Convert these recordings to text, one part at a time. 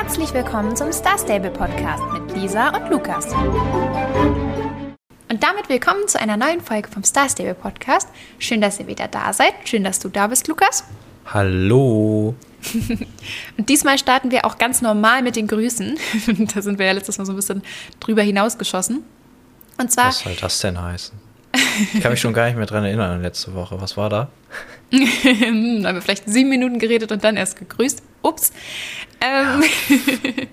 Herzlich willkommen zum Star Stable Podcast mit Lisa und Lukas. Und damit willkommen zu einer neuen Folge vom Star Stable Podcast. Schön, dass ihr wieder da seid. Schön, dass du da bist, Lukas. Hallo. und diesmal starten wir auch ganz normal mit den Grüßen. da sind wir ja letztes Mal so ein bisschen drüber hinausgeschossen. Und zwar. Was soll das denn heißen? Ich kann mich schon gar nicht mehr dran erinnern an letzte Woche. Was war da? haben wir vielleicht sieben Minuten geredet und dann erst gegrüßt. Ups. Ähm, ja.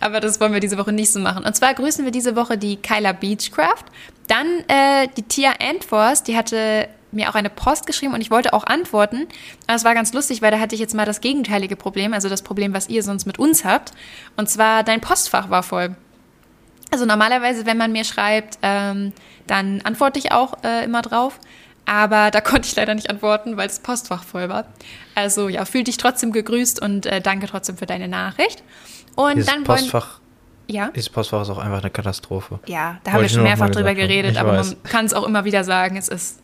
aber das wollen wir diese Woche nicht so machen. Und zwar grüßen wir diese Woche die Kyla Beechcraft. Dann äh, die Tia Antwors, die hatte mir auch eine Post geschrieben und ich wollte auch antworten. Aber es war ganz lustig, weil da hatte ich jetzt mal das gegenteilige Problem, also das Problem, was ihr sonst mit uns habt. Und zwar, dein Postfach war voll. Also normalerweise, wenn man mir schreibt, ähm, dann antworte ich auch äh, immer drauf. Aber da konnte ich leider nicht antworten, weil das Postfach voll war. Also ja, fühl dich trotzdem gegrüßt und äh, danke trotzdem für deine Nachricht. Und dieses dann Postfach, ja? Dieses Postfach ist auch einfach eine Katastrophe. Ja, da haben wir schon mehrfach drüber geredet, aber weiß. man kann es auch immer wieder sagen, es ist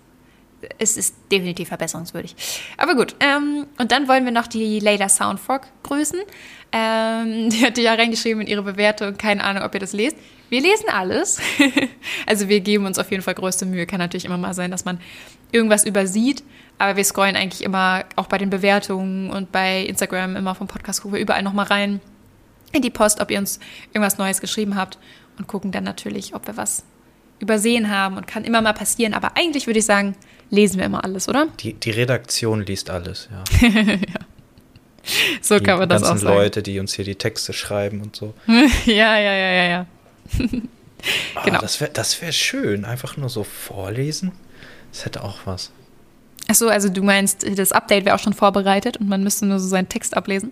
es ist definitiv verbesserungswürdig. Aber gut, ähm, und dann wollen wir noch die Layla Soundfrog grüßen. Ähm, die hatte ja reingeschrieben in ihre Bewertung, keine Ahnung, ob ihr das lest. Wir lesen alles. also wir geben uns auf jeden Fall größte Mühe. Kann natürlich immer mal sein, dass man irgendwas übersieht, aber wir scrollen eigentlich immer auch bei den Bewertungen und bei Instagram immer vom Podcast gucken überall nochmal rein in die Post, ob ihr uns irgendwas Neues geschrieben habt und gucken dann natürlich, ob wir was übersehen haben und kann immer mal passieren. Aber eigentlich würde ich sagen, lesen wir immer alles, oder? Die, die Redaktion liest alles, ja. ja. So die kann man das auch sagen. Die ganzen Leute, die uns hier die Texte schreiben und so. ja, ja, ja, ja, ja. Ah, genau. Oh, das wäre das wär schön, einfach nur so vorlesen. Das hätte auch was. Achso, also du meinst, das Update wäre auch schon vorbereitet und man müsste nur so seinen Text ablesen?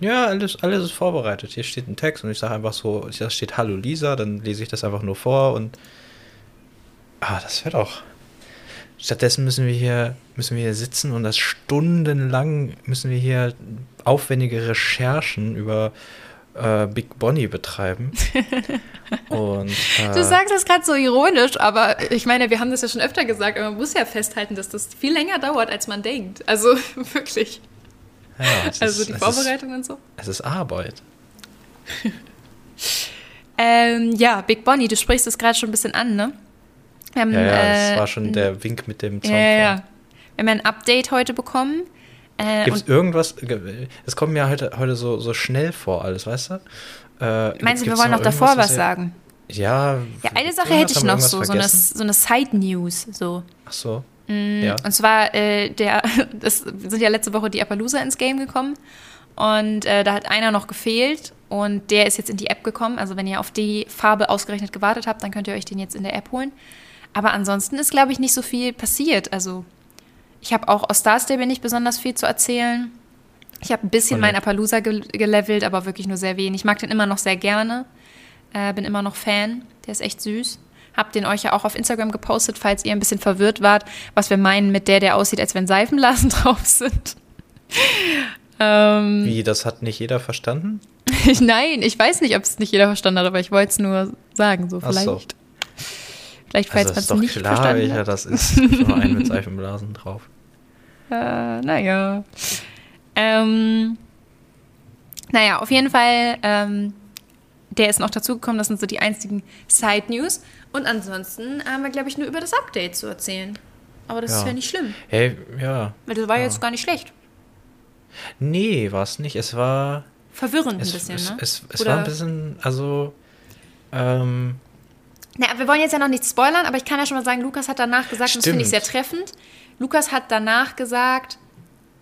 Ja, alles, alles ist vorbereitet. Hier steht ein Text und ich sage einfach so, da steht Hallo Lisa, dann lese ich das einfach nur vor und. Ah, das wäre doch. Stattdessen müssen wir hier, müssen wir hier sitzen und das stundenlang müssen wir hier aufwendige Recherchen über äh, Big Bonnie betreiben. und, äh, du sagst das gerade so ironisch, aber ich meine, wir haben das ja schon öfter gesagt, aber man muss ja festhalten, dass das viel länger dauert, als man denkt. Also wirklich. Ja, also ist, die Vorbereitung ist, und so. Es ist Arbeit. ähm, ja, Big Bonnie, du sprichst es gerade schon ein bisschen an, ne? Haben, ja, ja, das äh, war schon der Wink mit dem Zaunfall. Ja, ja. Wir haben ein Update heute bekommen. Äh, Gibt es irgendwas? Es kommt mir heute, heute so, so schnell vor, alles, weißt du? Äh, Meinst du, wir wollen noch davor was, sagen? Ja. Ja, eine Sache hätte ich noch so, so eine, so eine Side-News. So. Ach so. Mhm. Ja. Und zwar, äh, der, das sind ja letzte Woche die Appaloosa ins Game gekommen. Und äh, da hat einer noch gefehlt und der ist jetzt in die App gekommen. Also wenn ihr auf die Farbe ausgerechnet gewartet habt, dann könnt ihr euch den jetzt in der App holen. Aber ansonsten ist, glaube ich, nicht so viel passiert. Also ich habe auch aus Star Stable nicht besonders viel zu erzählen. Ich habe ein bisschen meinen Appaloosa ge gelevelt, aber wirklich nur sehr wenig. Ich mag den immer noch sehr gerne. Äh, bin immer noch Fan. Der ist echt süß. Hab den euch ja auch auf Instagram gepostet, falls ihr ein bisschen verwirrt wart, was wir meinen mit der, der aussieht, als wenn Seifenblasen drauf sind. ähm, Wie, das hat nicht jeder verstanden? Nein, ich weiß nicht, ob es nicht jeder verstanden hat, aber ich wollte es nur sagen, so vielleicht. So. Vielleicht, falls also man es nicht klar, verstanden welcher das ist. Schon ein mit Seifenblasen drauf. Äh, naja. Ähm, naja, auf jeden Fall, ähm, der ist noch dazugekommen. Das sind so die einzigen Side-News. Und ansonsten haben wir, glaube ich, nur über das Update zu erzählen. Aber das ja. ist ja nicht schlimm. Hey, ja. Weil das war ja. jetzt gar nicht schlecht. Nee, war es nicht. Es war. Verwirrend es, ein bisschen, es, ne? Es, es, es war ein bisschen, also. Ähm, naja, wir wollen jetzt ja noch nichts spoilern, aber ich kann ja schon mal sagen, Lukas hat danach gesagt, Stimmt. und das finde ich sehr treffend. Lukas hat danach gesagt,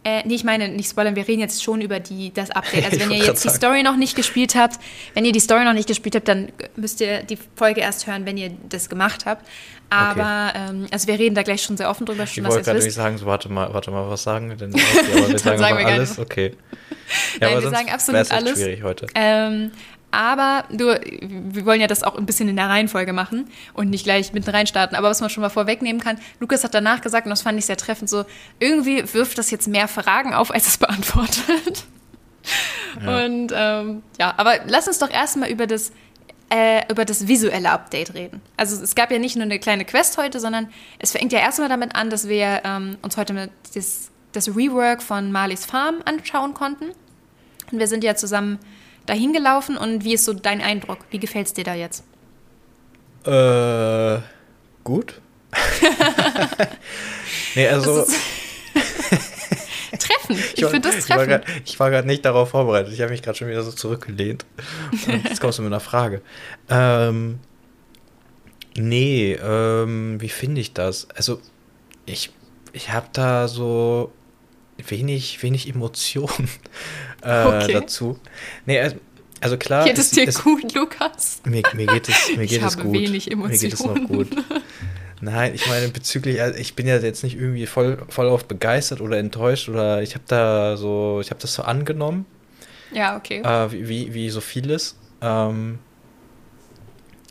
äh, nee, ich meine, nicht spoilern, wir reden jetzt schon über die, das Update. Also wenn ihr jetzt die Story noch nicht gespielt habt, wenn ihr die Story noch nicht gespielt habt, dann müsst ihr die Folge erst hören, wenn ihr das gemacht habt. Aber okay. ähm, also wir reden da gleich schon sehr offen drüber. Schon, ich wollte gerade nicht sagen, so warte mal, warte mal, was sagen denn? Okay, aber wir sagen, sagen wir alles, okay. Ja, Nein, wir sagen absolut alles. schwierig heute. Ähm, aber du, wir wollen ja das auch ein bisschen in der Reihenfolge machen und nicht gleich mitten reinstarten. Aber was man schon mal vorwegnehmen kann, Lukas hat danach gesagt, und das fand ich sehr treffend, so irgendwie wirft das jetzt mehr Fragen auf, als es beantwortet. Ja. Und ähm, ja, aber lass uns doch erstmal über das äh, über das visuelle Update reden. Also es gab ja nicht nur eine kleine Quest heute, sondern es fängt ja erstmal damit an, dass wir ähm, uns heute mit das, das Rework von Marlies Farm anschauen konnten. Und wir sind ja zusammen dahin gelaufen. Und wie ist so dein Eindruck? Wie gefällt es dir da jetzt? Äh, gut. nee, also. Treffen. Ich, ich finde das Treffen. Ich war gerade nicht darauf vorbereitet. Ich habe mich gerade schon wieder so zurückgelehnt. Und jetzt kommst du mit einer Frage. Ähm, nee, ähm, wie finde ich das? Also, ich, ich habe da so wenig, wenig Emotionen äh, okay. dazu. Nee, also, also klar. Geht es dir es, gut, Lukas? Mir, mir geht es, mir geht ich es habe gut. Wenig Emotionen. Mir geht es noch gut. Nein, ich meine bezüglich, also ich bin ja jetzt nicht irgendwie voll, voll auf begeistert oder enttäuscht oder ich habe da so, ich habe das so angenommen. Ja, okay. Äh, wie, wie so vieles. Ähm,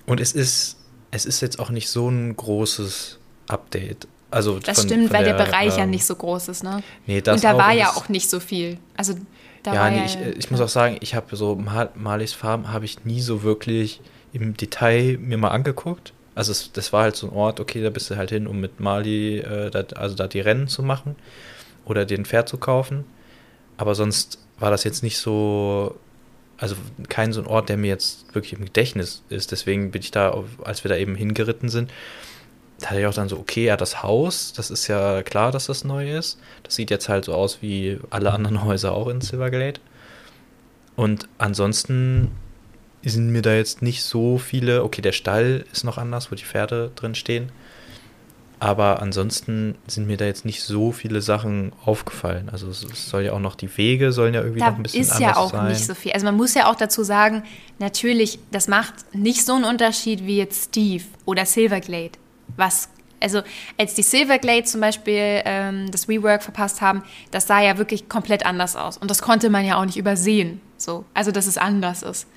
und es ist, es ist jetzt auch nicht so ein großes Update. Also das von, stimmt, von weil der, der Bereich ähm, ja nicht so groß ist, ne? Nee, das Und da war ja auch nicht so viel. Also da ja, war nee, ja, ich, ich muss auch sagen, ich habe so Mal Marlies Farm habe ich nie so wirklich im Detail mir mal angeguckt. Also es, das war halt so ein Ort, okay, da bist du halt hin, um mit Mali, äh, da, also da die Rennen zu machen oder den Pferd zu kaufen. Aber sonst war das jetzt nicht so, also kein so ein Ort, der mir jetzt wirklich im Gedächtnis ist. Deswegen bin ich da, als wir da eben hingeritten sind, da hatte ich auch dann so, okay, ja, das Haus, das ist ja klar, dass das neu ist. Das sieht jetzt halt so aus wie alle anderen Häuser auch in Silverglade. Und ansonsten sind mir da jetzt nicht so viele. Okay, der Stall ist noch anders, wo die Pferde drin stehen. Aber ansonsten sind mir da jetzt nicht so viele Sachen aufgefallen. Also es, soll ja auch noch, die Wege sollen ja irgendwie da noch ein bisschen ist anders ja auch sein. nicht so viel. Also man muss ja auch dazu sagen, natürlich, das macht nicht so einen Unterschied wie jetzt Steve oder Silverglade. Was, also als die Silverglade zum Beispiel ähm, das Rework verpasst haben, das sah ja wirklich komplett anders aus. Und das konnte man ja auch nicht übersehen. So. Also dass es anders ist.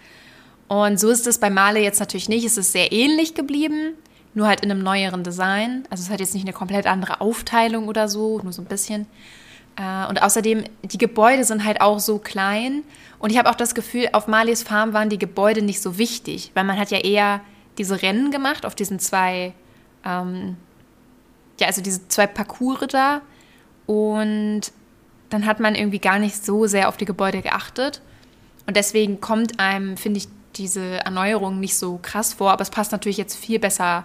Und so ist es bei Male jetzt natürlich nicht. Es ist sehr ähnlich geblieben, nur halt in einem neueren Design. Also es hat jetzt nicht eine komplett andere Aufteilung oder so, nur so ein bisschen. Äh, und außerdem, die Gebäude sind halt auch so klein. Und ich habe auch das Gefühl, auf Marlies Farm waren die Gebäude nicht so wichtig, weil man hat ja eher diese Rennen gemacht auf diesen zwei, ähm, ja, also diese zwei Parcours da. Und dann hat man irgendwie gar nicht so sehr auf die Gebäude geachtet. Und deswegen kommt einem, finde ich, diese Erneuerung nicht so krass vor, aber es passt natürlich jetzt viel besser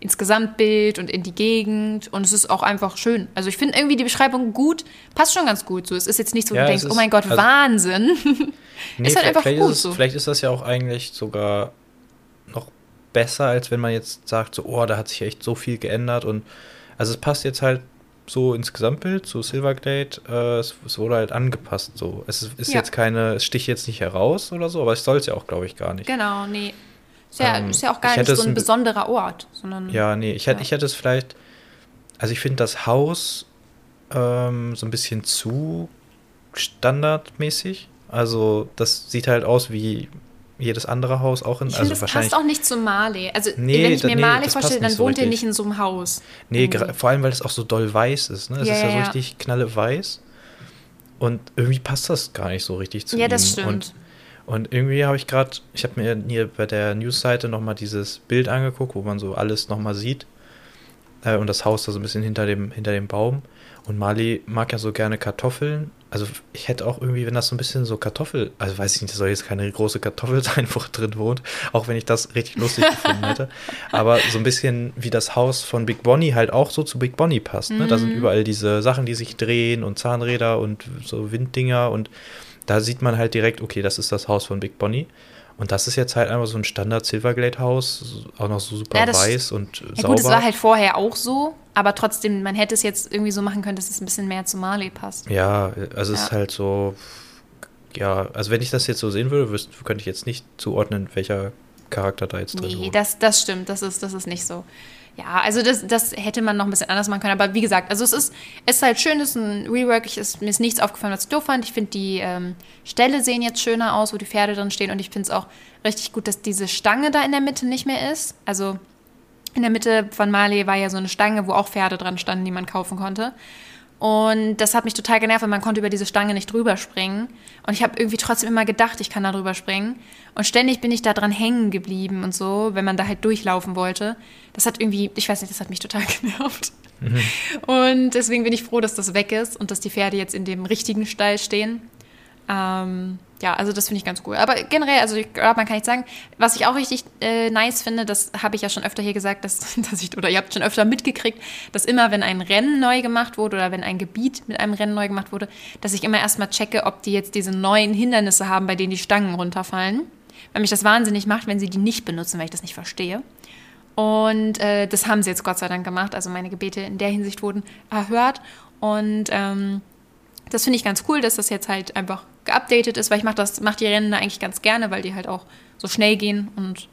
ins Gesamtbild und in die Gegend und es ist auch einfach schön. Also ich finde irgendwie die Beschreibung gut, passt schon ganz gut so. Es ist jetzt nicht so, ja, du denkst, ist, oh mein Gott, also, Wahnsinn. Nee, ist halt einfach gut ist es, so. Vielleicht ist das ja auch eigentlich sogar besser, als wenn man jetzt sagt, so, oh, da hat sich echt so viel geändert und also es passt jetzt halt so ins Gesamtbild, zu Silverglade, äh, es, es, wurde halt angepasst. So. Es ist, ist ja. jetzt keine, es sticht jetzt nicht heraus oder so, aber es soll es ja auch, glaube ich, gar nicht. Genau, nee. Ist ja, ähm, ist ja auch gar nicht so ein, ein besonderer Ort, sondern. Ja, nee, ich, ja. Hätte, ich hätte es vielleicht, also ich finde das Haus ähm, so ein bisschen zu standardmäßig. Also das sieht halt aus wie jedes andere Haus auch in. Ich also das passt auch nicht zu Marley. Also nee, wenn ich mir nee, Marley vorstelle, dann wohnt so ihr nicht in so einem Haus. Nee, vor allem, weil es auch so doll weiß ist. Ne? Es ja, ist ja, ja so richtig knalle weiß. Und irgendwie passt das gar nicht so richtig zu Ja, ihm. das stimmt. Und, und irgendwie habe ich gerade, ich habe mir hier bei der Newsseite nochmal dieses Bild angeguckt, wo man so alles nochmal sieht. Äh, und das Haus da so ein bisschen hinter dem, hinter dem Baum. Und Marley mag ja so gerne Kartoffeln also ich hätte auch irgendwie, wenn das so ein bisschen so Kartoffel, also weiß ich nicht, das soll jetzt keine große Kartoffel sein, wo drin wohnt, auch wenn ich das richtig lustig gefunden hätte. Aber so ein bisschen wie das Haus von Big Bonnie halt auch so zu Big Bonnie passt. Ne? Mhm. Da sind mhm. überall diese Sachen, die sich drehen und Zahnräder und so Winddinger und da sieht man halt direkt, okay, das ist das Haus von Big Bonnie. Und das ist jetzt halt einfach so ein Standard Silverglade-Haus, auch noch so super ja, weiß und ja, sauber. Gut, es war halt vorher auch so, aber trotzdem, man hätte es jetzt irgendwie so machen können, dass es ein bisschen mehr zu Marley passt. Ja, also ja. es ist halt so, ja, also wenn ich das jetzt so sehen würde, wüsste, könnte ich jetzt nicht zuordnen, welcher Charakter da jetzt drin ist. Nee, das, das stimmt, das ist, das ist nicht so. Ja, also das, das hätte man noch ein bisschen anders machen können. Aber wie gesagt, also es ist, es ist halt schön, es ist ein Rework. Ich, ist, mir ist nichts aufgefallen, was ich doof fand. Ich finde, die ähm, Ställe sehen jetzt schöner aus, wo die Pferde drin stehen. Und ich finde es auch richtig gut, dass diese Stange da in der Mitte nicht mehr ist. Also in der Mitte von Mali war ja so eine Stange, wo auch Pferde dran standen, die man kaufen konnte. Und das hat mich total genervt, weil man konnte über diese Stange nicht drüber springen. Und ich habe irgendwie trotzdem immer gedacht, ich kann da drüber springen. Und ständig bin ich da dran hängen geblieben und so, wenn man da halt durchlaufen wollte. Das hat irgendwie, ich weiß nicht, das hat mich total genervt. Mhm. Und deswegen bin ich froh, dass das weg ist und dass die Pferde jetzt in dem richtigen Stall stehen. Ähm, ja, also das finde ich ganz cool. Aber generell, also ich glaube, man kann nicht sagen, was ich auch richtig äh, nice finde, das habe ich ja schon öfter hier gesagt, dass, dass ich, oder ihr habt schon öfter mitgekriegt, dass immer, wenn ein Rennen neu gemacht wurde oder wenn ein Gebiet mit einem Rennen neu gemacht wurde, dass ich immer erstmal checke, ob die jetzt diese neuen Hindernisse haben, bei denen die Stangen runterfallen. Weil mich das wahnsinnig macht, wenn sie die nicht benutzen, weil ich das nicht verstehe. Und äh, das haben sie jetzt Gott sei Dank gemacht. Also meine Gebete in der Hinsicht wurden erhört. Und ähm, das finde ich ganz cool, dass das jetzt halt einfach geupdatet ist, weil ich mache das, mache die Rennen eigentlich ganz gerne, weil die halt auch so schnell gehen und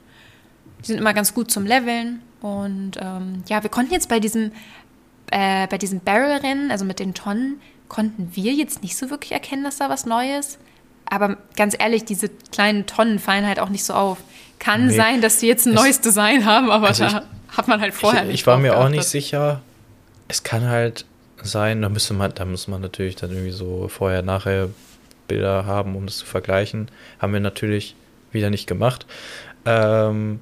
die sind immer ganz gut zum Leveln. Und ähm, ja, wir konnten jetzt bei diesem, äh, bei diesem Barrel-Rennen, also mit den Tonnen, konnten wir jetzt nicht so wirklich erkennen, dass da was Neues. Aber ganz ehrlich, diese kleinen Tonnen fallen halt auch nicht so auf. Kann nee, sein, dass sie jetzt ein neues Design haben, aber also da ich, hat man halt vorher ich, nicht. Ich war mir auch nicht sicher. Es kann halt sein, da müsste man, da muss man natürlich dann irgendwie so vorher, nachher Bilder haben, um das zu vergleichen. Haben wir natürlich wieder nicht gemacht. Ähm,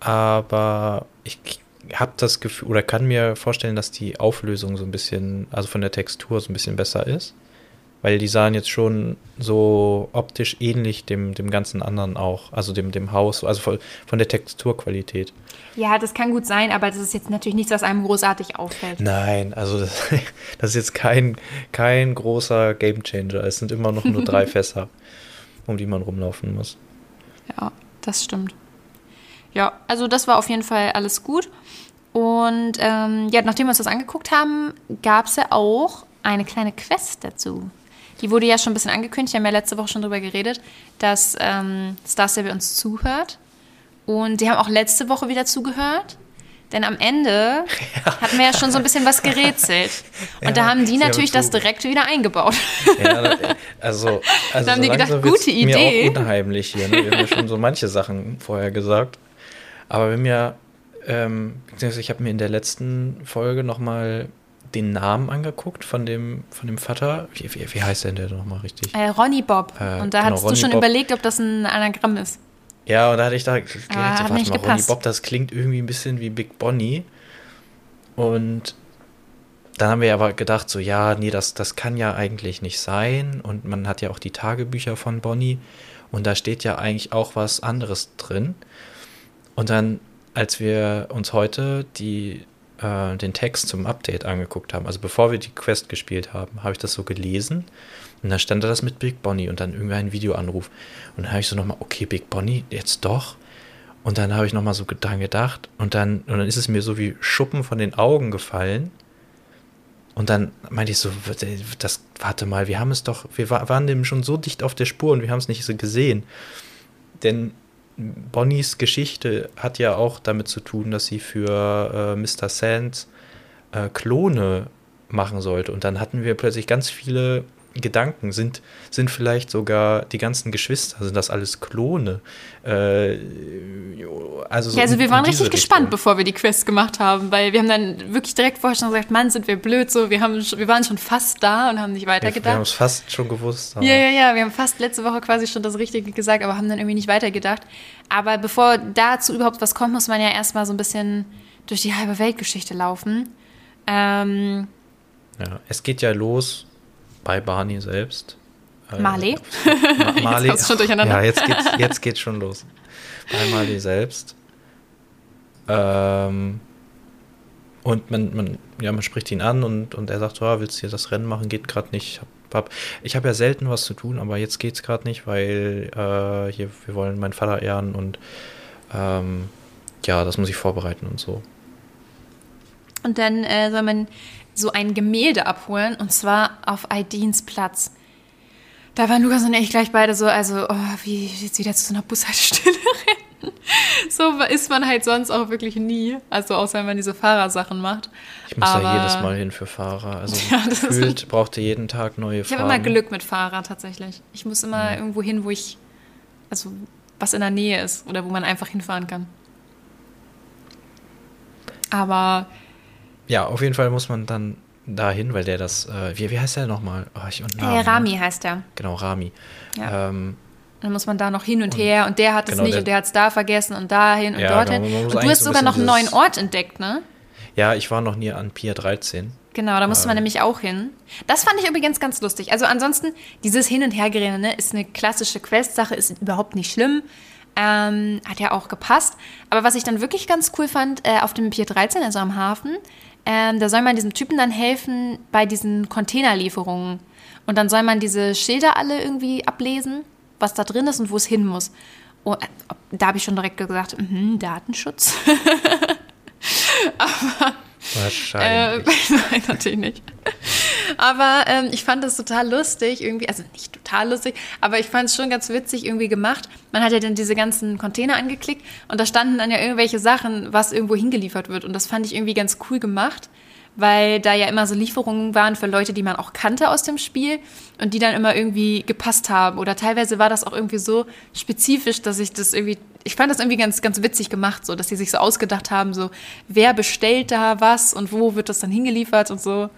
aber ich habe das Gefühl oder kann mir vorstellen, dass die Auflösung so ein bisschen, also von der Textur so ein bisschen besser ist. Weil die sahen jetzt schon so optisch ähnlich dem, dem ganzen anderen auch, also dem, dem Haus, also von, von der Texturqualität. Ja, das kann gut sein, aber das ist jetzt natürlich nichts, was einem großartig auffällt. Nein, also das, das ist jetzt kein, kein großer Gamechanger. Es sind immer noch nur drei Fässer, um die man rumlaufen muss. Ja, das stimmt. Ja, also das war auf jeden Fall alles gut. Und ähm, ja, nachdem wir uns das angeguckt haben, gab es ja auch eine kleine Quest dazu. Die wurde ja schon ein bisschen angekündigt, wir haben ja letzte Woche schon darüber geredet, dass ähm, Star Stable uns zuhört. Und die haben auch letzte Woche wieder zugehört. Denn am Ende ja. hatten wir ja schon so ein bisschen was gerätselt. Und ja, da haben die natürlich das direkt wieder eingebaut. Ja, also, also da haben die gedacht, gute Idee. Mir auch unheimlich hier. Ne? Wir haben ja schon so manche Sachen vorher gesagt. Aber wenn mir, ähm, ich habe mir in der letzten Folge nochmal den Namen angeguckt von dem, von dem Vater. Wie, wie, wie heißt denn der nochmal richtig? Äh, Ronny Bob. Äh, und da genau, hast Ronny du schon Bob. überlegt, ob das ein Anagramm ist. Ja, und da hatte ich da gedacht, ah, warte mal, Ronny Bob, das klingt irgendwie ein bisschen wie Big Bonnie. Und dann haben wir aber gedacht, so, ja, nee, das, das kann ja eigentlich nicht sein. Und man hat ja auch die Tagebücher von Bonnie. Und da steht ja eigentlich auch was anderes drin. Und dann, als wir uns heute die äh, den Text zum Update angeguckt haben, also bevor wir die Quest gespielt haben, habe ich das so gelesen und da stand da das mit Big Bonnie und dann irgendwie ein Videoanruf. Und dann habe ich so nochmal, okay, Big Bonnie, jetzt doch. Und dann habe ich nochmal so dran gedacht und dann, und dann ist es mir so wie Schuppen von den Augen gefallen. Und dann meinte ich so, das, warte mal, wir haben es doch, wir waren dem schon so dicht auf der Spur und wir haben es nicht so gesehen. Denn Bonnies Geschichte hat ja auch damit zu tun, dass sie für äh, Mr. Sands äh, Klone machen sollte. Und dann hatten wir plötzlich ganz viele Gedanken. Sind, sind vielleicht sogar die ganzen Geschwister, sind das alles Klone? Äh, also, so ja, also wir waren richtig Richtung. gespannt, bevor wir die Quest gemacht haben, weil wir haben dann wirklich direkt vorher schon gesagt, Mann, sind wir blöd so. Wir, haben, wir waren schon fast da und haben nicht weitergedacht. Wir, wir haben es fast schon gewusst. Ja, ja, ja, wir haben fast letzte Woche quasi schon das Richtige gesagt, aber haben dann irgendwie nicht weitergedacht. Aber bevor dazu überhaupt was kommt, muss man ja erstmal so ein bisschen durch die halbe Weltgeschichte laufen. Ähm, ja, es geht ja los bei Barney selbst. Äh, Marley? Ma Marley. Jetzt schon durcheinander. Ja, jetzt geht's, jetzt geht's schon los. Bei Marley selbst. Ähm, und man, man, ja, man spricht ihn an und, und er sagt, oh, willst du hier das Rennen machen? Geht gerade nicht. Ich habe hab, ich hab ja selten was zu tun, aber jetzt geht's gerade nicht, weil äh, hier, wir wollen meinen Vater ehren und ähm, ja, das muss ich vorbereiten und so. Und dann äh, soll man so ein Gemälde abholen und zwar auf Aidins Platz. Da waren Lukas und ich gleich beide so, also, oh, wie jetzt wieder zu so einer Bushaltestelle rennen. So ist man halt sonst auch wirklich nie. Also, außer wenn man diese Fahrersachen macht. Ich muss Aber, da jedes Mal hin für Fahrer. Also, ja, gefühlt brauchte jeden Tag neue Fahrer. Ich habe immer Glück mit Fahrer tatsächlich. Ich muss immer ja. irgendwo hin, wo ich, also, was in der Nähe ist oder wo man einfach hinfahren kann. Aber ja, auf jeden Fall muss man dann dahin, weil der das, äh, wie, wie heißt der nochmal? Oh, ich, und Namen, äh, Rami ne? heißt der. Genau, Rami. Ja. Ähm, dann muss man da noch hin und, und her und der hat es genau, nicht der, und der hat es da vergessen und dahin und ja, dorthin. Genau, und du hast sogar noch einen neuen Ort entdeckt, ne? Ja, ich war noch nie an Pier 13. Genau, da musste man Ähm. nämlich auch hin. Das fand ich übrigens ganz lustig. Also ansonsten, dieses Hin- und Hergerenne ne, ist eine klassische Quest-Sache, ist überhaupt nicht schlimm. Ähm, hat ja auch gepasst. Aber was ich dann wirklich ganz cool fand, äh, auf dem Pier 13, also am Hafen, ähm, da soll man diesem Typen dann helfen bei diesen Containerlieferungen. Und dann soll man diese Schilder alle irgendwie ablesen, was da drin ist und wo es hin muss. Und, äh, da habe ich schon direkt gesagt, mhm, Datenschutz. Äh, Wahrscheinlich. nein, natürlich nicht. Aber ähm, ich fand das total lustig, irgendwie, also nicht total lustig, aber ich fand es schon ganz witzig irgendwie gemacht. Man hat ja dann diese ganzen Container angeklickt und da standen dann ja irgendwelche Sachen, was irgendwo hingeliefert wird. Und das fand ich irgendwie ganz cool gemacht, weil da ja immer so Lieferungen waren für Leute, die man auch kannte aus dem Spiel und die dann immer irgendwie gepasst haben. Oder teilweise war das auch irgendwie so spezifisch, dass ich das irgendwie, ich fand das irgendwie ganz, ganz witzig gemacht, so, dass die sich so ausgedacht haben, so, wer bestellt da was und wo wird das dann hingeliefert und so.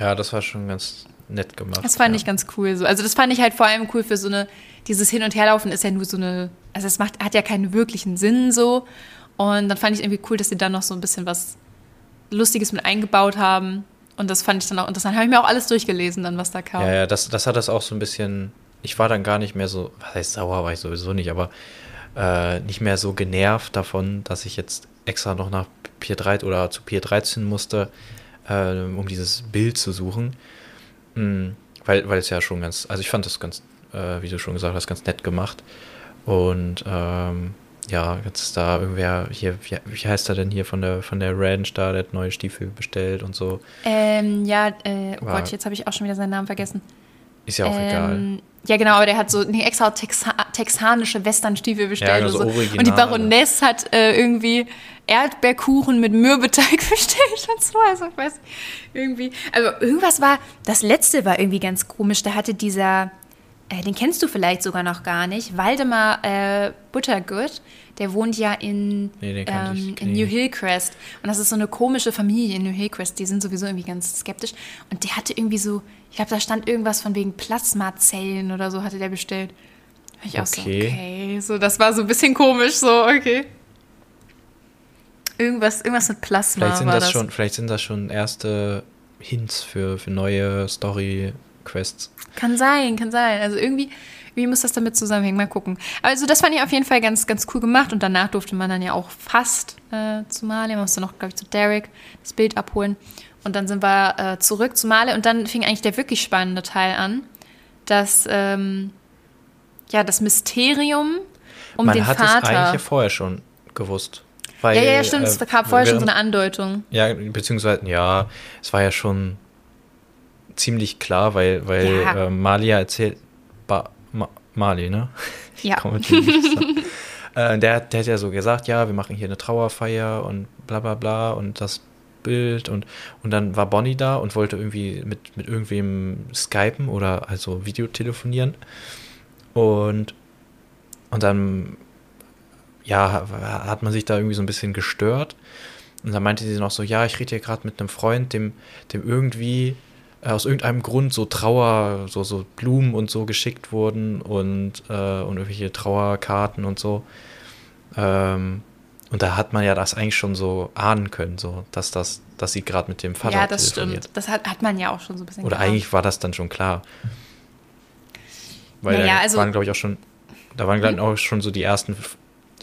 Ja, das war schon ganz nett gemacht. Das fand ja. ich ganz cool. So. Also das fand ich halt vor allem cool für so eine, dieses Hin- und Herlaufen ist ja nur so eine, also es macht, hat ja keinen wirklichen Sinn so. Und dann fand ich irgendwie cool, dass sie da noch so ein bisschen was Lustiges mit eingebaut haben. Und das fand ich dann auch interessant. Habe ich mir auch alles durchgelesen, dann, was da kam. Ja, ja, das, das hat das auch so ein bisschen. Ich war dann gar nicht mehr so, was heißt sauer, war ich sowieso nicht, aber äh, nicht mehr so genervt davon, dass ich jetzt extra noch nach Pier 13 oder zu Pier 13 musste, äh, um dieses Bild zu suchen. Mm, weil, weil es ja schon ganz, also ich fand das ganz, äh, wie du schon gesagt hast, ganz nett gemacht. Und ähm, ja, jetzt ist da irgendwer hier, wie, wie heißt er denn hier von der von der Ranch da, der hat neue Stiefel bestellt und so. Ähm, ja, äh, oh War- Gott, jetzt habe ich auch schon wieder seinen Namen vergessen. Ist ja auch egal. Ähm, Ja, genau, aber der hat so nee, extra Texa texanische Westernstiefel bestellt. genau, so und, so. Und die Baroness hat äh, irgendwie Erdbeerkuchen mit Mürbeteig bestellt und so. Also ich weiß irgendwie. Also irgendwas war, das letzte war irgendwie ganz komisch. Da hatte dieser, äh, den kennst du vielleicht sogar noch gar nicht, Waldemar äh, Buttergood. Der wohnt ja in, Nee, ich- ähm, in New. Hillcrest. Und das ist so eine komische Familie in New Hillcrest. Die sind sowieso irgendwie ganz skeptisch. Und der hatte irgendwie so, ich glaube, da stand irgendwas von wegen Plasmazellen oder so, hatte der bestellt. Ich auch so, Okay. okay. So, das war so ein bisschen komisch, so, okay. Irgendwas, irgendwas mit Plasma Vielleicht sind das, das. schon, vielleicht sind das schon erste Hints für, für neue Story-Quests. Kann sein, kann sein. Also irgendwie, irgendwie muss das damit zusammenhängen. Mal gucken. Also das fand ich auf jeden Fall ganz, ganz cool gemacht. Und danach durfte man dann ja auch fast äh, zu Mali. Man musste noch, glaube ich, zu Derek das Bild abholen. Und dann sind wir äh, zurück zu Mali. Und dann fing eigentlich der wirklich spannende Teil an. Das, ähm, ja, das Mysterium um Man den hat es Vater. eigentlich ja vorher schon gewusst. Weil, ja, ja, ja, stimmt. äh, es gab vorher schon so eine Andeutung. Ja, beziehungsweise, ja, es war ja schon ziemlich klar, weil, weil Ja. äh, Malia erzählt, ba, Ma, Mali, ne? Ja. Äh, der, der hat ja so gesagt, ja, wir machen hier eine Trauerfeier und bla bla bla und das Bild und, und dann war Bonnie da und wollte irgendwie mit, mit irgendwem skypen oder also Videotelefonieren und, und dann ja, hat man sich da irgendwie so ein bisschen gestört. Und dann meinte sie noch so, ja, ich rede hier gerade mit einem Freund, dem, dem irgendwie äh, aus irgendeinem Grund so Trauer, so, so Blumen und so geschickt wurden und, äh, und irgendwelche Trauerkarten und so. Ähm, und da hat man ja das eigentlich schon so ahnen können, so, dass das, dass sie gerade mit dem Vater Ja, das stimmt. Das hat, hat man ja auch schon so ein bisschen Oder geahnt. eigentlich war das dann schon klar. Weil Naja, da also- waren, glaube ich, auch schon, da waren, glaube ich, auch schon so die ersten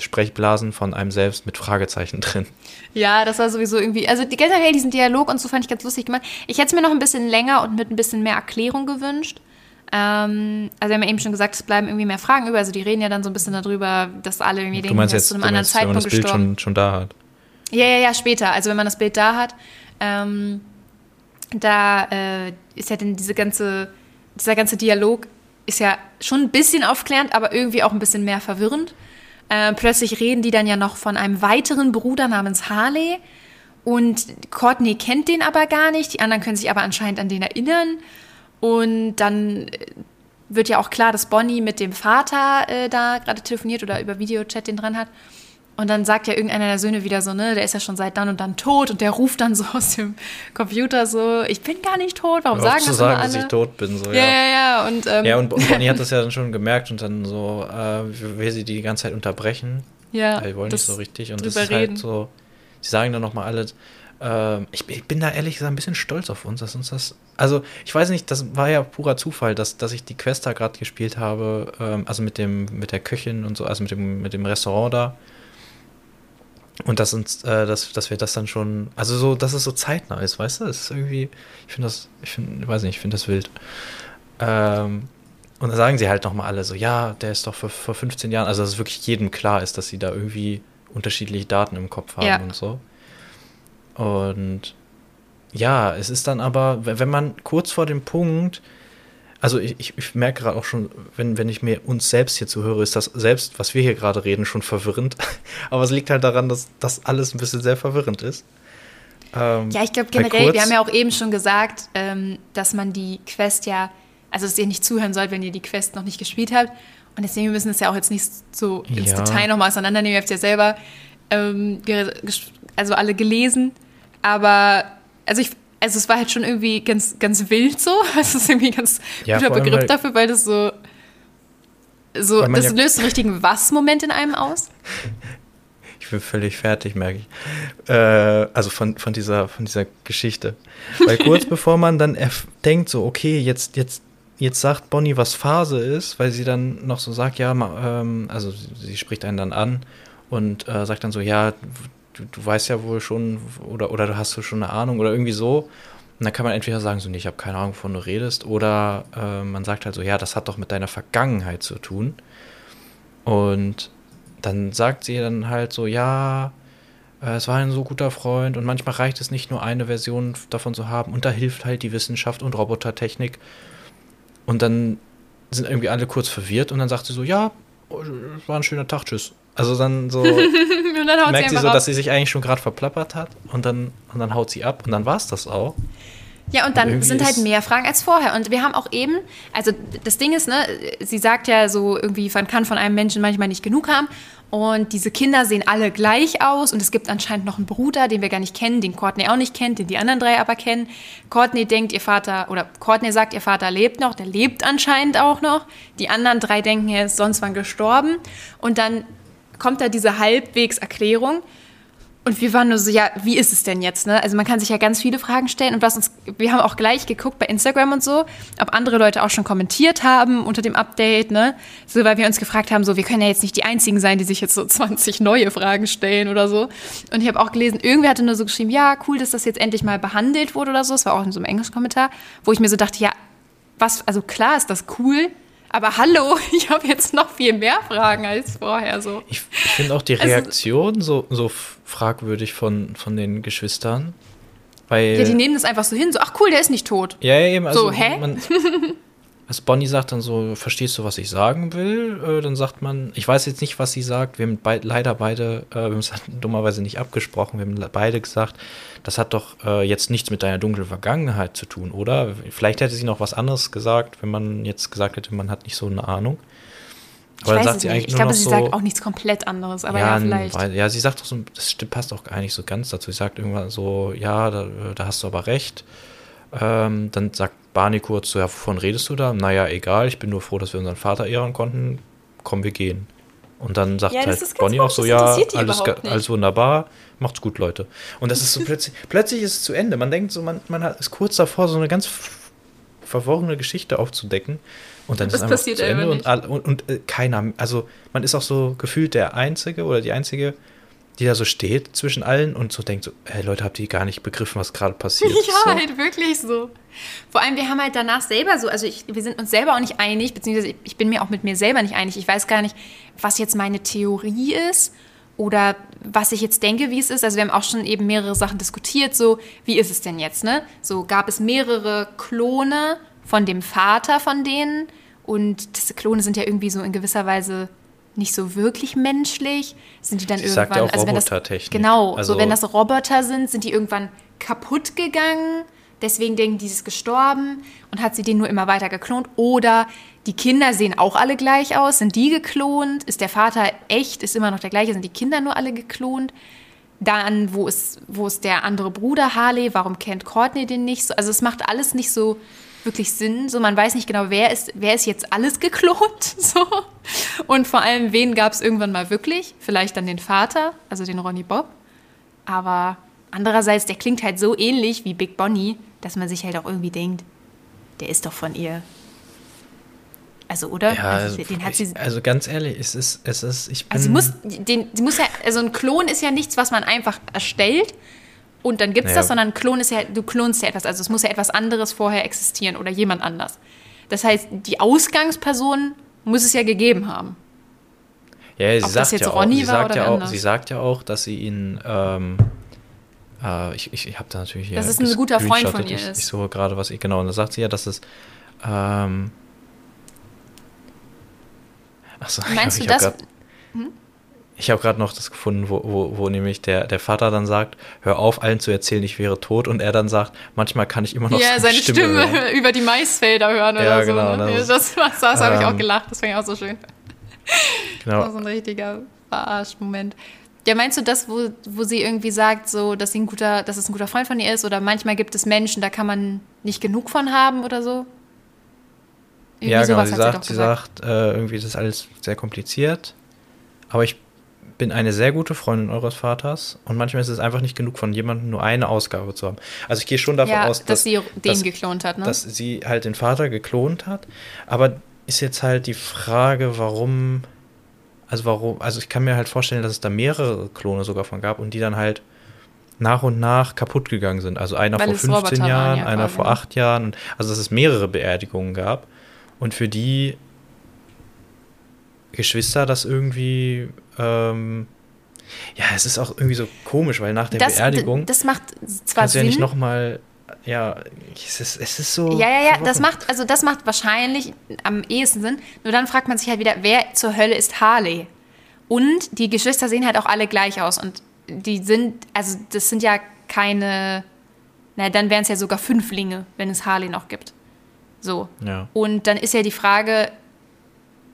Sprechblasen von einem selbst mit Fragezeichen drin. Ja, das war sowieso irgendwie, also die generell diesen Dialog und so fand ich ganz lustig gemacht. Ich hätte es mir noch ein bisschen länger und mit ein bisschen mehr Erklärung gewünscht. Ähm, also wir haben ja eben schon gesagt, es bleiben irgendwie mehr Fragen über. Also die reden ja dann so ein bisschen darüber, dass alle irgendwie Du denken, er jetzt, zu du einem anderen meinst, wenn man Zeitpunkt das Bild gestorben. schon, schon da hat. Ja, ja, ja, später. Also wenn man das Bild da hat, ähm, da äh, ist ja dann diese ganze, dieser ganze Dialog ist ja schon ein bisschen aufklärend, aber irgendwie auch ein bisschen mehr verwirrend. Äh, plötzlich reden die dann ja noch von einem weiteren Bruder namens Harley und Courtney kennt den aber gar nicht. Die anderen können sich aber anscheinend an den erinnern. Und dann äh, wird ja auch klar, dass Bonnie mit dem Vater äh, da gerade telefoniert oder über Videochat den dran hat. Und dann sagt ja irgendeiner der Söhne wieder so, ne, der ist ja schon seit dann und dann tot und der ruft dann so aus dem Computer so, ich bin gar nicht tot, warum sagen zu das sagen, immer dass alle? ich tot bin. So, ja, ja, ja. Und, ähm, Ja, und, und Bonnie hat das ja dann schon gemerkt und dann so, äh, will sie die die ganze Zeit unterbrechen. ja, Ja, die wollen nicht das so richtig. Und das ist halt reden. so, sie sagen dann nochmal alle, Ähm, ich, ich, bin da ehrlich gesagt ein bisschen stolz auf uns, dass uns das. Also, ich weiß nicht, das war ja purer Zufall, dass, dass ich die Quest da gerade gespielt habe, ähm, also mit dem, mit der Köchin und so, also mit dem, mit dem Restaurant da. Und dass uns, äh, dass, dass wir das dann schon, also so, dass es so zeitnah ist, weißt du? Es ist irgendwie, ich finde das, ich finde, ich weiß nicht, ich finde das wild. Ähm, und dann sagen sie halt nochmal alle so, ja, der ist doch vor, vor 15 Jahren, also dass es wirklich jedem klar ist, dass sie da irgendwie unterschiedliche Daten im Kopf haben ja. und so. Und ja, es ist dann aber, wenn man kurz vor dem Punkt, also ich, ich merke gerade auch schon, wenn, wenn ich mir uns selbst hier zuhöre, ist das selbst, was wir hier gerade reden, schon verwirrend. aber es liegt halt daran, dass das alles ein bisschen sehr verwirrend ist. Ähm, ja, ich glaube generell, wir haben ja auch eben schon gesagt, ähm, dass man die Quest ja, also dass ihr nicht zuhören sollt, wenn ihr die Quest noch nicht gespielt habt. Und deswegen müssen wir es ja auch jetzt nicht so ins ja. Detail nochmal auseinandernehmen. Ihr habt ja selber ähm, also alle gelesen. Aber, also ich, also es war halt schon irgendwie ganz, ganz wild so. Es ist irgendwie ein ganz ja, guter Begriff weil, dafür, weil das so, so, das ja löst einen richtigen Was-Moment in einem aus. Ich bin völlig fertig, merke ich. Äh, also von, von, dieser, von dieser Geschichte. Weil kurz bevor man dann denkt, so, okay, jetzt, jetzt, jetzt sagt Bonnie, was Phase ist, weil sie dann noch so sagt, ja, ähm, also sie spricht einen dann an und äh, sagt dann so, ja, du, du weißt ja wohl schon oder, oder du hast du schon eine Ahnung oder irgendwie so. Und dann kann man entweder sagen, so, nee, ich habe keine Ahnung, wovon du redest, oder äh, man sagt halt so, ja, das hat doch mit deiner Vergangenheit zu tun. Und dann sagt sie dann halt so, ja, äh, es war ein so guter Freund und manchmal reicht es nicht nur eine Version davon zu haben und da hilft halt die Wissenschaft und Robotertechnik. Und dann sind irgendwie alle kurz verwirrt und dann sagt sie so, ja, war ein schöner Tag, tschüss. Also dann so dann merkt sie, sie so, ab. dass sie sich eigentlich schon gerade verplappert hat und dann, und dann haut sie ab und dann war es das auch. Ja, und dann und sind halt mehr Fragen als vorher. Und wir haben auch eben, also das Ding ist, ne, sie sagt ja so irgendwie, man kann von einem Menschen manchmal nicht genug haben. Und diese Kinder sehen alle gleich aus. Und es gibt anscheinend noch einen Bruder, den wir gar nicht kennen, den Courtney auch nicht kennt, den die anderen drei aber kennen. Courtney denkt, ihr Vater, oder Courtney sagt, ihr Vater lebt noch, der lebt anscheinend auch noch. Die anderen drei denken, er ist sonst wann gestorben. Und dann kommt da diese Halbwegserklärung. Und wir waren nur so, ja, wie ist es denn jetzt? Ne? Also man kann sich ja ganz viele Fragen stellen. Und was uns, wir haben auch gleich geguckt bei Instagram und so, ob andere Leute auch schon kommentiert haben unter dem Update, ne? So, weil wir uns gefragt haben, so, wir können ja jetzt nicht die einzigen sein, die sich jetzt so 20 neue Fragen stellen oder so. Und ich habe auch gelesen, irgendwer hatte nur so geschrieben, ja, cool, dass das jetzt endlich mal behandelt wurde oder so. Das war auch in so einem Englisch-Kommentar, wo ich mir so dachte, ja, was, also klar ist das cool, aber hallo, ich habe jetzt noch viel mehr Fragen als vorher. So. Ich, ich finde auch die also Reaktion also, so, so fragwürdig von, von den Geschwistern. Weil, ja, die nehmen das einfach so hin, so, ach cool, der ist nicht tot. Ja, eben. Also, so, hä? Man, Also Bonnie sagt dann so, verstehst du, was ich sagen will? Äh, dann sagt man, ich weiß jetzt nicht, was sie sagt. Wir haben be leider beide, äh, wir haben es dummerweise nicht abgesprochen, wir haben beide gesagt, das hat doch äh, jetzt nichts mit deiner dunklen Vergangenheit zu tun, oder? Vielleicht hätte sie noch was anderes gesagt, wenn man jetzt gesagt hätte, man hat nicht so eine Ahnung. Aber ich dann sagt sie eigentlich Ich glaube, sie so, sagt auch nichts komplett anderes, aber ja, ja vielleicht. Ja, sie sagt doch so, das passt auch gar nicht so ganz dazu. Sie sagt irgendwann so, ja, da, da hast du aber recht. Ähm, dann sagt Barney kurz so, ja, wovon redest du da? Naja, egal, ich bin nur froh, dass wir unseren Vater ehren konnten. Komm, wir gehen. Und dann sagt ja, halt Bonnie auch so, ja, alles, alles wunderbar, macht's gut, Leute. Und das ist so plötzlich, plötzlich ist es zu Ende. Man denkt so, man, man ist kurz davor, so eine ganz verworrene Geschichte aufzudecken. Und dann das ist es einfach zu Ende und, und, und, äh, keiner, also man ist auch so gefühlt der Einzige oder die Einzige, die da so steht zwischen allen und so denkt so, hey Leute, habt ihr gar nicht begriffen, was gerade passiert? Ja, so. halt wirklich so. Vor allem, wir haben halt danach selber so, also ich, wir sind uns selber auch nicht einig, beziehungsweise ich bin mir auch mit mir selber nicht einig. Ich weiß gar nicht, was jetzt meine Theorie ist oder was ich jetzt denke, wie es ist. Also wir haben auch schon eben mehrere Sachen diskutiert, so wie ist es denn jetzt, ne? So gab es mehrere Klone von dem Vater von denen und diese Klone sind ja irgendwie so in gewisser Weise nicht so wirklich menschlich? Sind die dann Sie irgendwann. Sagt ja auch also Robotertechnik. Genau, also so wenn das Roboter sind, sind die irgendwann kaputt gegangen. Deswegen denken die, ist gestorben und hat sie den nur immer weiter geklont. Oder die Kinder sehen auch alle gleich aus. Sind die geklont? Ist der Vater echt? Ist immer noch der gleiche? Sind die Kinder nur alle geklont? Dann, wo ist, wo ist der andere Bruder Harley? Warum kennt Courtney den nicht so? Also es macht alles nicht so wirklich Sinn. So, man weiß nicht genau, wer ist, wer ist jetzt alles geklont. So. Und vor allem, wen gab es irgendwann mal wirklich? Vielleicht dann den Vater, also den Ronny Bob. Aber andererseits, der klingt halt so ähnlich wie Big Bonnie, dass man sich halt auch irgendwie denkt, der ist doch von ihr. Also, oder? Ja, also, also, den hat sie, also ganz ehrlich, es ist, es ist, ich bin. also sie muss, den, sie muss ja, also ein Klon ist ja nichts, was man einfach erstellt und dann gibt's Ja. das, sondern ein Klon ist ja, du klonst ja etwas, also es muss ja etwas anderes vorher existieren oder jemand anders. Das heißt, die Ausgangsperson muss es ja gegeben haben. Ja, sie Ob das sagt ja auch, sie sagt ja auch, sie sagt ja auch, dass sie ihn, ähm, äh, ich, ich, ich habe da natürlich Dass es ein guter Freund von ihr ich, ist. Ich suche gerade, was ich, genau, und da sagt sie ja, dass es, ähm, achso, Meinst ich, du hab das? grad- Ich habe gerade noch das gefunden, wo, wo, wo nämlich der, der Vater dann sagt, hör auf, allen zu erzählen, ich wäre tot. Und er dann sagt, manchmal kann ich immer noch Ja, seine Stimme, hören. über die Maisfelder hören Ja, oder so. genau, ne? das- Das, das, das habe ich auch ähm, gelacht, das fand ich auch so schön. Das war Genau. so ein richtiger Verarsch-Moment. Ja, meinst du das, wo, wo sie irgendwie sagt, so, dass, sie ein guter, dass es ein guter Freund von ihr ist? Oder manchmal gibt es Menschen, da kann man nicht genug von haben oder so? Irgendwie Ja, genau, sie sagt, sie sagt, äh, irgendwie, das ist alles sehr kompliziert. Aber ich bin eine sehr gute Freundin eures Vaters und manchmal ist es einfach nicht genug von jemandem nur eine Ausgabe zu haben. Also ich gehe schon davon ja, aus, dass, dass, sie den dass, geklont hat, ne? dass sie halt den Vater geklont hat. Aber ist jetzt halt die Frage, warum, also warum, also ich kann mir halt vorstellen, dass es da mehrere Klone sogar von gab und die dann halt nach und nach kaputt gegangen sind. Also einer Weil vor es 15 Roboter Jahren, ja, einer quasi, vor ne? acht Jahren. Also dass es mehrere Beerdigungen gab. Und für die Geschwister das irgendwie, ähm, ja, es ist auch irgendwie so komisch, weil nach der das, Beerdigung das macht zwar kannst du ja nicht Sinn. nochmal, ja, es ist, es ist so. Ja, ja, ja, das macht, also das macht wahrscheinlich am ehesten Sinn. Nur dann fragt man sich halt wieder, wer zur Hölle ist Harley? Und die Geschwister sehen halt auch alle gleich aus. Und die sind, also das sind ja keine, na, dann wären es ja sogar Fünflinge, wenn es Harley noch gibt. So. Ja. Und dann ist ja die Frage,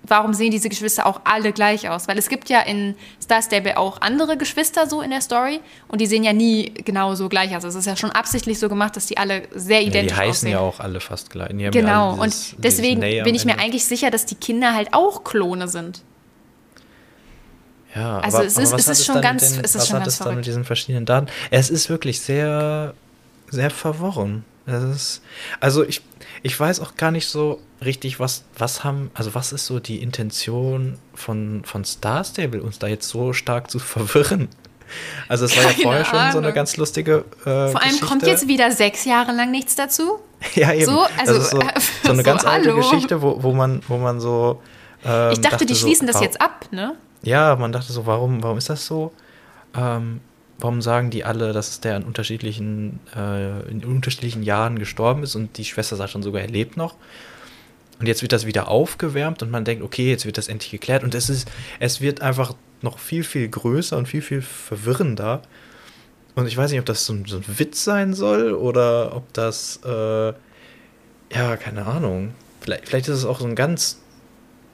warum sehen diese Geschwister auch alle gleich aus? Weil es gibt ja in Star Stable auch andere Geschwister so in der Story und die sehen ja nie genau so gleich aus. Es ist ja schon absichtlich so gemacht, dass die alle sehr Ja, identisch die heißen aussehen. ja auch alle fast gleich. Die ja Genau, alle dieses- und deswegen bin ich mir eigentlich sicher, dass die Kinder halt auch Klone sind. Ja, Also aber, es aber ist- was es ist schon ganz- den, es ist was schon hat ganz es dann mit diesen verschiedenen Daten? Es ist wirklich sehr, sehr verworren. Ist, also ich, ich weiß auch gar nicht so richtig, was, was haben, also was ist so die Intention von, von Star Stable, uns da jetzt so stark zu verwirren? Also es war ja vorher schon so eine Ahnung. ganz lustige äh, Vor allem kommt Geschichte. jetzt wieder sechs Jahre lang nichts dazu. ja, eben. so, also, ist so, äh, so eine so, ganz alte hallo. Geschichte, wo, wo man, wo man so ähm, Ich dachte, die so, schließen das jetzt ab, ne? Ja, man dachte so, warum, warum ist das so? Ähm, warum sagen die alle, dass der in unterschiedlichen, äh, in unterschiedlichen Jahren gestorben ist und die Schwester sagt schon sogar, er lebt noch. Und jetzt wird das wieder aufgewärmt und man denkt, okay, jetzt wird das endlich geklärt. Und es ist, es wird einfach noch viel, viel größer und viel, viel verwirrender. Und ich weiß nicht, ob das so ein, so ein Witz sein soll oder ob das, äh, ja, keine Ahnung. Vielleicht, vielleicht ist es auch so ein ganz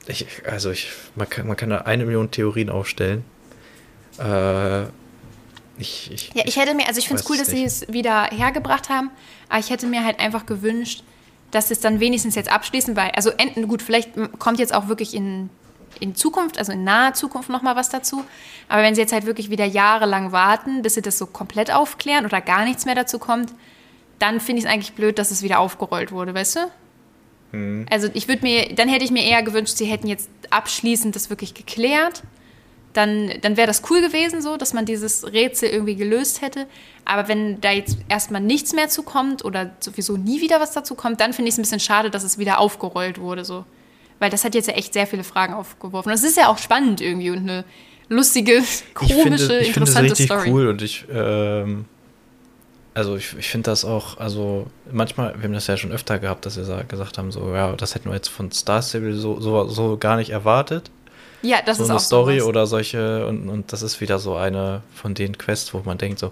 ich, also ich, man kann, man kann da eine Million Theorien aufstellen. Äh, ich, ich, Ja, ich hätte mir, also ich finde es cool, dass sie es wieder hergebracht haben, aber ich hätte mir halt einfach gewünscht, dass sie es dann wenigstens jetzt abschließen, weil, also enden, gut, vielleicht kommt jetzt auch wirklich in, in Zukunft, also in naher Zukunft nochmal was dazu, aber wenn sie jetzt halt wirklich wieder jahrelang warten, bis sie das so komplett aufklären oder gar nichts mehr dazu kommt, dann finde ich es eigentlich blöd, dass es wieder aufgerollt wurde, weißt du? Hm. Also ich würde mir, dann hätte ich mir eher gewünscht, sie hätten jetzt abschließend das wirklich geklärt. Dann, dann wäre das cool gewesen, so, dass man dieses Rätsel irgendwie gelöst hätte. Aber wenn da jetzt erstmal nichts mehr zu kommt oder sowieso nie wieder was dazu kommt, dann finde ich es ein bisschen schade, dass es wieder aufgerollt wurde, so. Weil das hat jetzt ja echt sehr viele Fragen aufgeworfen. Und es ist ja auch spannend irgendwie und eine lustige, ich komische, finde, ich finde es interessante richtig Story. cool und ich, ähm, also ich, ich finde das auch, also manchmal, wir haben das ja schon öfter gehabt, dass wir sa- gesagt haben, so, ja, das hätten wir jetzt von Star Stable so, so, so gar nicht erwartet. Ja, das so ist eine Story sowas. oder solche und, und das ist wieder so eine von den Quests, wo man denkt so,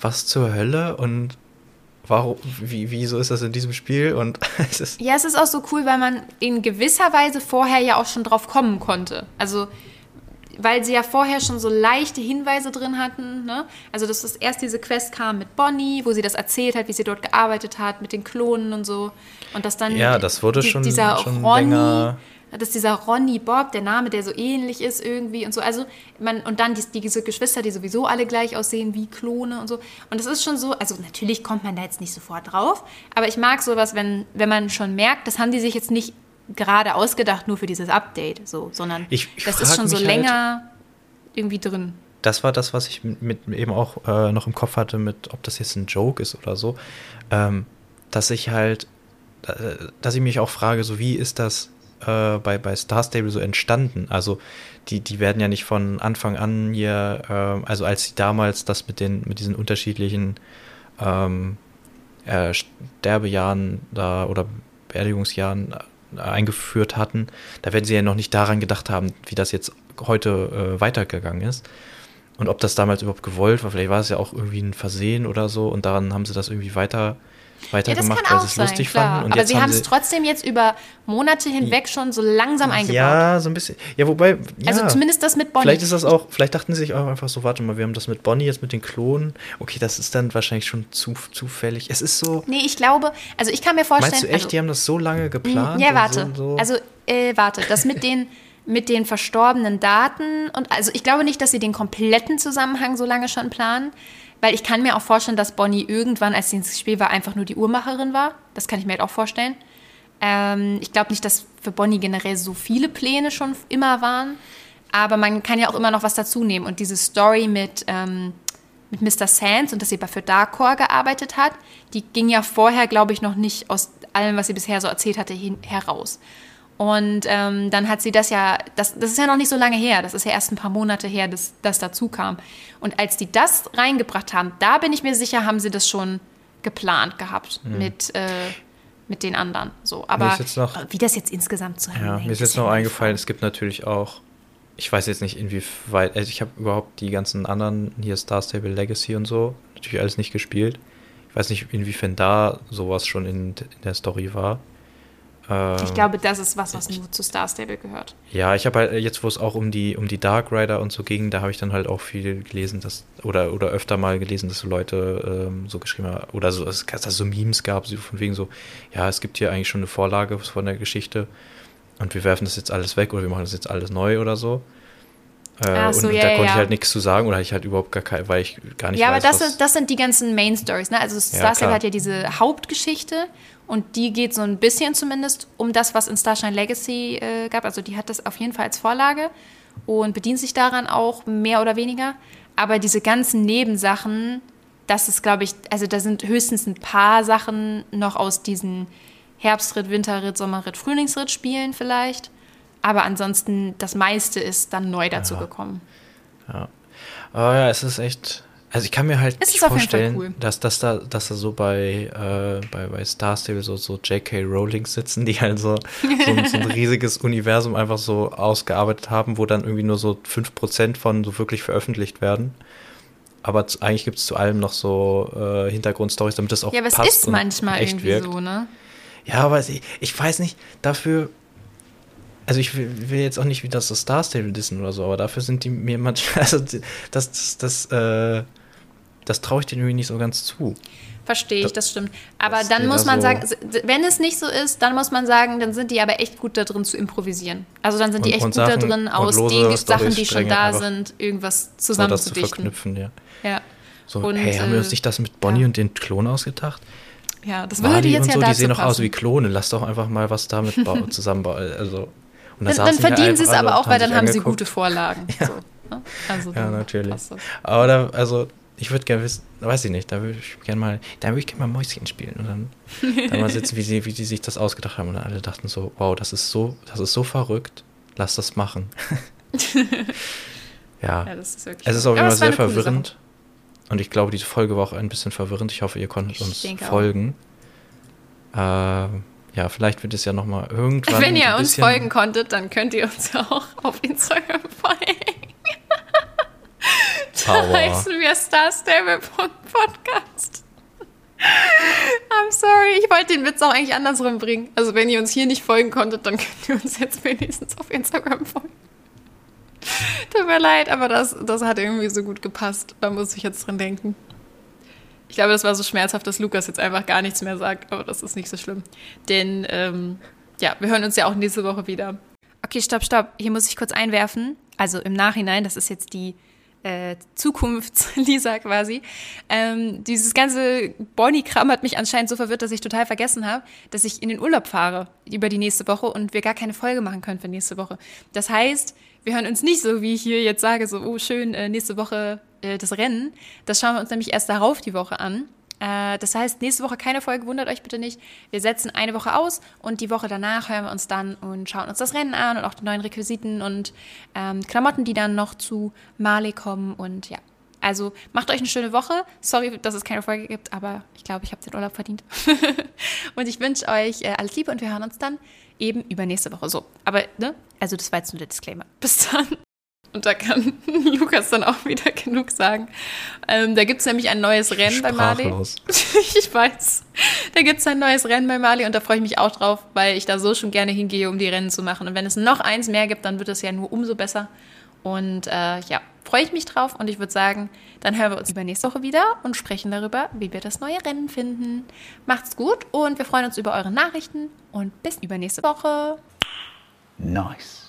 was zur Hölle und warum, wie, wieso ist das in diesem Spiel und es ist, Ja, es ist auch so cool, weil man in gewisser Weise vorher ja auch schon drauf kommen konnte. Also, weil sie ja vorher schon so leichte Hinweise drin hatten. Ne? Also, dass das erst diese Quest kam mit Bonnie, wo sie das erzählt hat, wie sie dort gearbeitet hat, mit den Klonen und so. Und dass dann Ja, das wurde die- schon- dieser schon Ronny länger- Das ist dieser Ronny Bob, der Name, der so ähnlich ist irgendwie und so. Also man, und dann die, diese Geschwister, die sowieso alle gleich aussehen wie Klone und so. Und das ist schon so, also natürlich kommt man da jetzt nicht sofort drauf, aber ich mag sowas, wenn, wenn man schon merkt, das haben die sich jetzt nicht gerade ausgedacht, nur für dieses Update, so, sondern Ich- ich das ist schon so halt- länger irgendwie drin. das war das, was ich mit eben auch äh, noch im Kopf hatte, mit ob das jetzt ein Joke ist oder so, ähm, dass ich halt, äh, dass ich mich auch frage, so wie ist das äh, bei, bei Star Stable so entstanden? Also die, die werden ja nicht von Anfang an hier, ähm, also als sie damals das mit den, mit diesen unterschiedlichen ähm, äh, Sterbejahren da oder Beerdigungsjahren äh, eingeführt hatten, da werden sie ja noch nicht daran gedacht haben, wie das jetzt heute äh, weitergegangen ist. Und ob das damals überhaupt gewollt war, vielleicht war es ja auch irgendwie ein Versehen oder so und daran haben sie das irgendwie weiter, weiter Ja, weil sie es lustig klar. fanden. Und Aber sie haben es trotzdem jetzt über Monate hinweg schon so langsam eingebaut. Ja, so ein bisschen. Ja, wobei. Ja. Also zumindest das mit Bonnie. Vielleicht ist das auch, vielleicht dachten sie sich auch einfach so, warte mal, wir haben das mit Bonnie jetzt mit den Klonen. Okay, das ist dann wahrscheinlich schon zu, zufällig. Es ist so. Nee, ich glaube, also ich kann mir vorstellen. Meinst du echt, also, die haben das so lange geplant? Ja, warte. So, so? Also, äh, warte, das mit den, mit den verstorbenen Daten und also ich glaube nicht, dass sie den kompletten Zusammenhang so lange schon planen, weil ich kann mir auch vorstellen, dass Bonnie irgendwann, als sie ins Spiel war, einfach nur die Uhrmacherin war. Das kann ich mir halt auch vorstellen. Ähm, ich glaube nicht, dass für Bonnie generell so viele Pläne schon immer waren, aber man kann ja auch immer noch was dazu nehmen und diese Story mit ähm, mit Mr. Sands und dass sie für Darkcore gearbeitet hat, die ging ja vorher, glaube ich, noch nicht aus allem, was sie bisher so erzählt hatte, hin, heraus. Und ähm, dann hat sie das ja, das, das ist ja noch nicht so lange her, das ist ja erst ein paar Monate her, dass das dazu kam. Und als die das reingebracht haben, da bin ich mir sicher, haben sie das schon geplant gehabt mit, äh, mit den anderen. So, aber noch- wie das jetzt insgesamt Ja, zusammenhängt. mir ist jetzt ja noch eingefallen, es gibt natürlich auch, ich weiß jetzt nicht inwieweit, also ich habe überhaupt die ganzen anderen, hier Star Stable Legacy und so, natürlich alles nicht gespielt. Ich weiß nicht, inwiefern da sowas schon in, in der Story war. Ähm, Ich glaube, das ist was, was nur zu Star Stable gehört. Ja, ich habe halt jetzt, wo es auch um die, um die Dark Rider und so ging, da habe ich dann halt auch viel gelesen, dass, oder, oder öfter mal gelesen, dass so Leute ähm, so geschrieben haben, oder so, es- dass es so Memes gab, so von wegen so, ja, es gibt hier eigentlich schon eine Vorlage von der Geschichte und wir werfen das jetzt alles weg oder wir machen das jetzt alles neu oder so. Äh, Ach so, und, ja, da ja, konnte ich ja. halt nichts zu sagen oder ich halt überhaupt gar kein, weil ich gar nicht Ja, aber weiß, das was, sind, das sind die ganzen Main Stories. Ne? Also Star Stable klar. hat ja diese Hauptgeschichte und die geht so ein bisschen zumindest um das, was in Starshine Legacy äh, gab. Also die hat das auf jeden Fall als Vorlage und bedient sich daran auch mehr oder weniger. Aber diese ganzen Nebensachen, das ist, glaube ich, also da sind höchstens ein paar Sachen noch aus diesen Herbstritt, Winterritt, Sommerritt, Frühlingsritt Spielen vielleicht. Aber ansonsten, das meiste ist dann neu dazu gekommen. Aber ja, es ist echt. Also ich kann mir halt Es nicht vorstellen, cool. dass, dass, da, dass da so bei, äh, bei, bei Star Stable so, so J.K. Rowling sitzen, die halt so, so, ein, so ein riesiges Universum einfach so ausgearbeitet haben, wo dann irgendwie nur so 5% von so wirklich veröffentlicht werden. Aber eigentlich gibt es zu allem noch so äh, Hintergrundstories, damit das auch Ja, aber es ist manchmal echt irgendwie wirkt. so, ne? Ja, aber ich, ich weiß nicht, dafür. Also ich will, will jetzt auch nicht wieder so Star Stable dissen oder so, aber dafür sind die mir manchmal, also das, das, das, äh, das traue ich denen irgendwie nicht so ganz zu. Verstehe ich, Das- stimmt. Aber dann muss da man so- sagen, wenn es nicht so ist, dann muss man sagen, dann sind die aber echt gut da drin zu improvisieren. Also dann sind die Und- echt und gut da Sachen- drin, und aus den Sachen, die schon da sind, irgendwas So das zu zusammenzudichten. verknüpfen, ja. ja. So, Und, hey, haben wir uns äh, nicht das mit Bonnie ja. und den Klon ausgedacht? ja, das würde Wally jetzt und ja so, dazu die sehen doch aus wie Klone. Lass doch einfach mal was damit bau- zusammenbauen. Also, und Dann, dann die verdienen sie es aber auch, weil dann haben sie angeguckt. gute Vorlagen. So, ne? also, Ja, natürlich. Aber da, also, ich würde gerne wissen, weiß ich nicht, da würde ich gerne mal, da würde ich gerne mal Mäuschen spielen und dann, dann mal sitzen, wie sie, wie die sich das ausgedacht haben. Und dann alle dachten so, wow, das ist so, das ist so verrückt, lass das machen. ja. Ja, das ist wirklich. es ist auf jeden Fall sehr verwirrend. Und ich glaube, diese Folge war auch ein bisschen verwirrend. Ich hoffe, ihr konntet Ich uns folgen. Ähm, ja, vielleicht wird es ja nochmal irgendwann. Wenn ihr uns folgen konntet, dann könnt ihr uns ja auch auf Instagram folgen. Da heißen wir starstable.podcast. I'm sorry, ich wollte den Witz auch eigentlich andersrum bringen. Also wenn ihr uns hier nicht folgen konntet, dann könnt ihr uns jetzt wenigstens auf Instagram folgen. Tut mir leid, aber das, das hat irgendwie so gut gepasst. Da muss ich jetzt dran denken. Ich glaube, das war so schmerzhaft, dass Lukas jetzt einfach gar nichts mehr sagt, aber das ist nicht so schlimm. Denn, ähm, ja, wir hören uns ja auch nächste Woche wieder. Okay, stopp, stopp. Hier muss ich kurz einwerfen. Also im Nachhinein, das ist jetzt die äh, Zukunfts-Lisa quasi. Ähm, dieses ganze Bonnie-Kram hat mich anscheinend so verwirrt, dass ich total vergessen habe, dass ich in den Urlaub fahre über die nächste Woche und wir gar keine Folge machen können für nächste Woche. Das heißt, wir hören uns nicht so, wie ich hier jetzt sage, so, oh schön, äh, nächste Woche äh, das Rennen. Das schauen wir uns nämlich erst darauf die Woche an. Äh, das heißt, nächste Woche keine Folge, wundert euch bitte nicht. Wir setzen eine Woche aus und die Woche danach hören wir uns dann und schauen uns das Rennen an und auch die neuen Requisiten und ähm, Klamotten, die dann noch zu Marley kommen und ja. Also macht euch eine schöne Woche. Sorry, dass es keine Folge gibt, aber ich glaube, ich habe den Urlaub verdient. und ich wünsche euch äh, alles Liebe und wir hören uns dann eben übernächste Woche. So, aber ne? Also das war jetzt nur der Disclaimer. Bis dann. Und da kann Lukas dann auch wieder genug sagen. Ähm, da gibt es nämlich ein neues Rennen bei Mali. ich weiß. Da gibt es ein neues Rennen bei Mali und da freue ich mich auch drauf, weil ich da so schon gerne hingehe, um die Rennen zu machen. Und wenn es noch eins mehr gibt, dann wird es ja nur umso besser. Und äh, ja, freue ich mich drauf und ich würde sagen, dann hören wir uns übernächste Woche wieder und sprechen darüber, wie wir das neue Rennen finden. Macht's gut und wir freuen uns über eure Nachrichten und bis übernächste Woche. Nice.